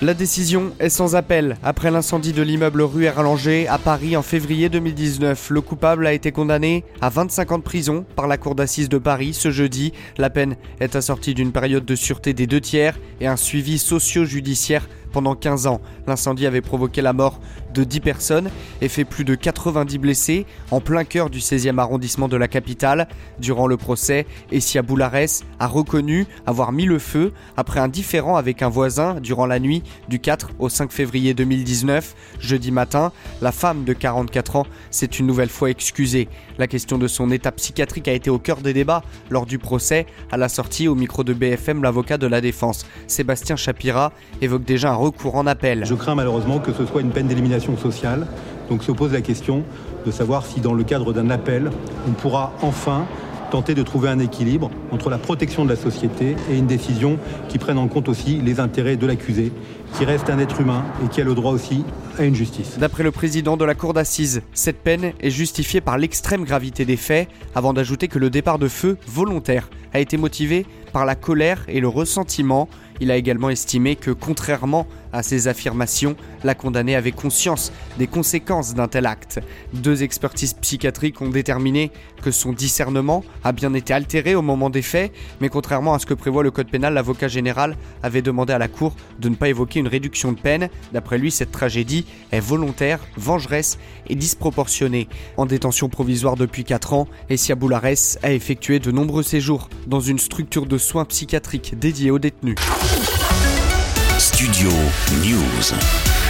La décision est sans appel. Après l'incendie de l'immeuble rue Erlanger à Paris en février 2019, le coupable a été condamné à 25 ans de prison par la Cour d'assises de Paris ce jeudi. La peine est assortie d'une période de sûreté des deux tiers et un suivi socio-judiciaire pendant 15 ans. L'incendie avait provoqué la mort de 10 personnes et fait plus de 90 blessés en plein cœur du 16e arrondissement de la capitale. Durant le procès, Essia Boulares a reconnu avoir mis le feu après un différend avec un voisin durant la nuit du 4 au 5 février 2019. Jeudi matin, la femme de 44 ans s'est une nouvelle fois excusée. La question de son état psychiatrique a été au cœur des débats lors du procès. À la sortie, au micro de BFM, l'avocat de la défense, Sébastien Chapira, évoque déjà un recours en appel. Je crains malheureusement que ce soit une peine d'élimination sociale. Donc se pose la question de savoir si dans le cadre d'un appel, on pourra enfin tenter de trouver un équilibre entre la protection de la société et une décision qui prenne en compte aussi les intérêts de l'accusé, qui reste un être humain et qui a le droit aussi à une justice. D'après le président de la cour d'assises, cette peine est justifiée par l'extrême gravité des faits, avant d'ajouter que le départ de feu volontaire a été motivé par la colère et le ressentiment. Il a également estimé que, contrairement à ses affirmations, la condamnée avait conscience des conséquences d'un tel acte. Deux expertises psychiatriques ont déterminé que son discernement a bien été altéré au moment des faits, mais contrairement à ce que prévoit le code pénal, l'avocat général avait demandé à la Cour de ne pas évoquer une réduction de peine. D'après lui, cette tragédie est volontaire, vengeresse et disproportionnée. En détention provisoire depuis 4 ans, Essia Boulares a effectué de nombreux séjours dans une structure de soins psychiatriques dédiée aux détenus. Studio News.